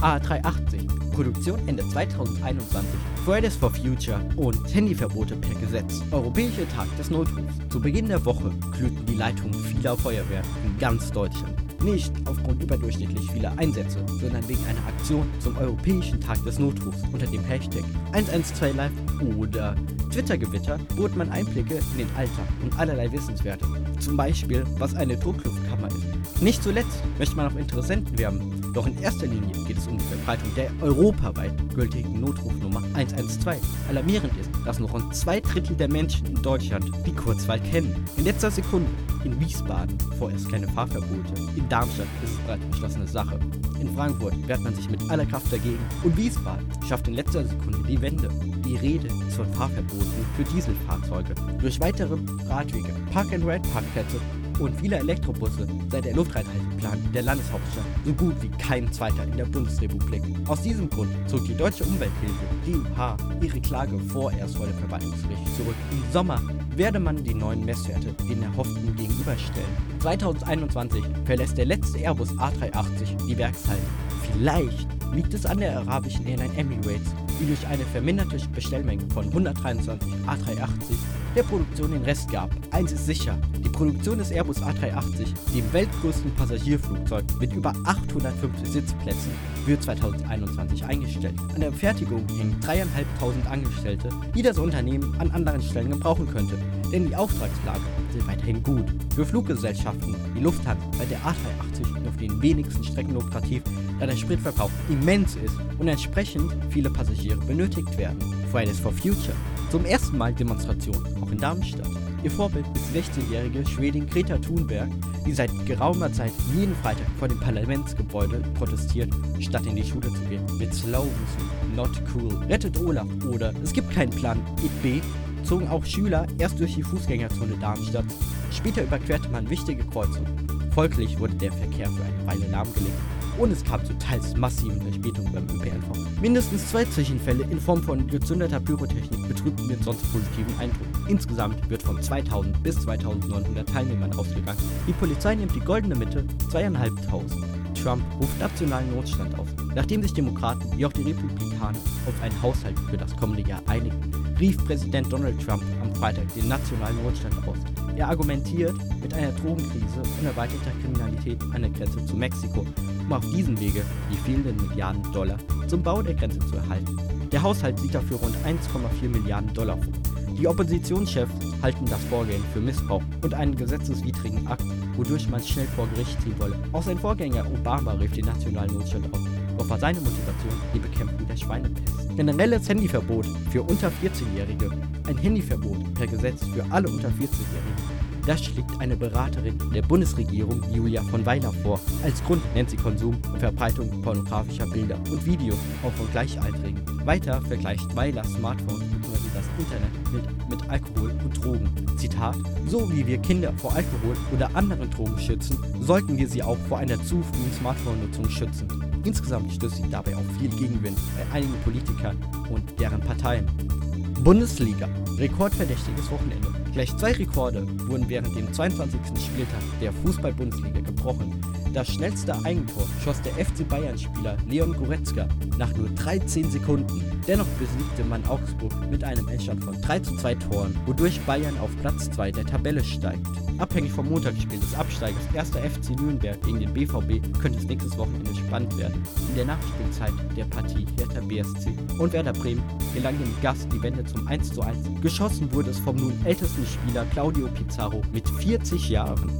A380. Produktion Ende 2021. Fridays for Future und Handyverbote per Gesetz. Europäischer Tag des Notrufs. Zu Beginn der Woche glühten die Leitungen vieler Feuerwehren in ganz Deutschland. Nicht aufgrund überdurchschnittlich vieler Einsätze, sondern wegen einer Aktion zum Europäischen Tag des Notrufs unter dem Hashtag 112 Live oder Twitter-Gewitter bot man Einblicke in den Alltag und allerlei Wissenswerte. Zum Beispiel, was eine Druckluftkammer ist. Nicht zuletzt möchte man auch Interessenten werben, doch in erster Linie geht es um die Verbreitung der europaweit gültigen Notrufnummer 112. Alarmierend ist, dass nur rund zwei Drittel der Menschen in Deutschland die Kurzwahl kennen. In letzter Sekunde in Wiesbaden vorerst keine Fahrverbote. In Darmstadt ist es bereits beschlossene Sache. In Frankfurt wehrt man sich mit aller Kraft dagegen. Und Wiesbaden schafft in letzter Sekunde die Wende. Die Rede ist von Fahrverboten für Dieselfahrzeuge. Durch weitere Radwege, Park-and-Ride-Parkplätze und viele Elektrobusse sei der Luftreinhalteplan der Landeshauptstadt so gut wie kein zweiter in der Bundesrepublik. Aus diesem Grund zog die Deutsche Umwelthilfe, DUH, ihre Klage vorerst vor dem Verwaltungsgericht zurück. Im Sommer werde man die neuen Messwerte den erhofften gegenüberstellen. 2021 verlässt der letzte Airbus A380 die Werkshallen. Vielleicht liegt es an der arabischen Airline Emirates, die durch eine verminderte Bestellmenge von 123 A380 der Produktion den Rest gab. Eins ist sicher, Produktion des Airbus A380, dem weltgrößten Passagierflugzeug mit über 850 Sitzplätzen, wird 2021 eingestellt. An der Fertigung hängen 3.500 Angestellte, die das Unternehmen an anderen Stellen gebrauchen könnte, denn die Auftragslage sind weiterhin gut. Für Fluggesellschaften wie Lufthansa bei der A380 auf den wenigsten Strecken lukrativ, da der Spritverbrauch immens ist und entsprechend viele Passagiere benötigt werden. Fridays for Future. Zum ersten Mal Demonstration, auch in Darmstadt. Ihr Vorbild ist 16-jährige Schwedin Greta Thunberg, die seit geraumer Zeit jeden Freitag vor dem Parlamentsgebäude protestiert, statt in die Schule zu gehen. Mit Slogans Not Cool, Rettet Olaf oder Es gibt keinen Plan B zogen auch Schüler erst durch die Fußgängerzone Darmstadt. Später überquerte man wichtige Kreuzungen. Folglich wurde der Verkehr für eine Weile lahmgelegt und es kam zu teils massiven Verspätungen beim ÖPNV. Mindestens zwei Zwischenfälle in Form von gezündeter Pyrotechnik betrübten den sonst positiven Eindruck. Insgesamt wird von 2000 bis 2900 Teilnehmern ausgegangen. Die Polizei nimmt die goldene Mitte, zweieinhalbtausend. Trump ruft nationalen Notstand auf, nachdem sich Demokraten wie auch die Republikaner auf einen Haushalt für das kommende Jahr einigen, rief Präsident Donald Trump am Freitag den nationalen Notstand aus. Er argumentiert mit einer Drogenkrise und erweiterter Kriminalität an der Grenze zu Mexiko, um auf diesem Wege die fehlenden Milliarden Dollar zum Bau der Grenze zu erhalten. Der Haushalt sieht dafür rund 1,4 Milliarden Dollar vor. Die Oppositionschefs halten das Vorgehen für Missbrauch und einen gesetzeswidrigen Akt, wodurch man schnell vor Gericht ziehen wolle. Auch sein Vorgänger Obama rief den nationalen Notstand auf. Doch war seine Motivation die Bekämpfung der Schweinepest. Generelles Handyverbot für unter 14-Jährige. Ein Handyverbot per Gesetz für alle unter 14-Jährigen. Das schlägt eine Beraterin der Bundesregierung Julia von Weiler vor. Als Grund nennt sie Konsum und Verbreitung pornografischer Bilder und Videos, auch von Gleichaltrigen. Weiter vergleicht Weiler Smartphones bzw. das Internet mit, mit Alkohol und Drogen. Zitat: So wie wir Kinder vor Alkohol oder anderen Drogen schützen, sollten wir sie auch vor einer zu frühen Smartphone-Nutzung schützen. Insgesamt stößt sie dabei auf viel Gegenwind bei einigen Politikern und deren Parteien. Bundesliga. Rekordverdächtiges Wochenende. Gleich zwei Rekorde wurden während dem 22. Spieltag der Fußball-Bundesliga gebrochen. Das schnellste Eigentor schoss der FC Bayern-Spieler Leon Goretzka nach nur 13 Sekunden. Dennoch besiegte man Augsburg mit einem Endstand von 3 zu 2 Toren, wodurch Bayern auf Platz 2 der Tabelle steigt. Abhängig vom Montagsspiel des Absteigers 1. FC Nürnberg gegen den BVB könnte es nächstes Wochenende spannend werden. In der Nachspielzeit der Partie Hertha BSC und Werder Bremen gelang dem Gast die Wende zum 1 zu 1. Geschossen wurde es vom nun ältesten Spieler Claudio Pizarro mit 40 Jahren.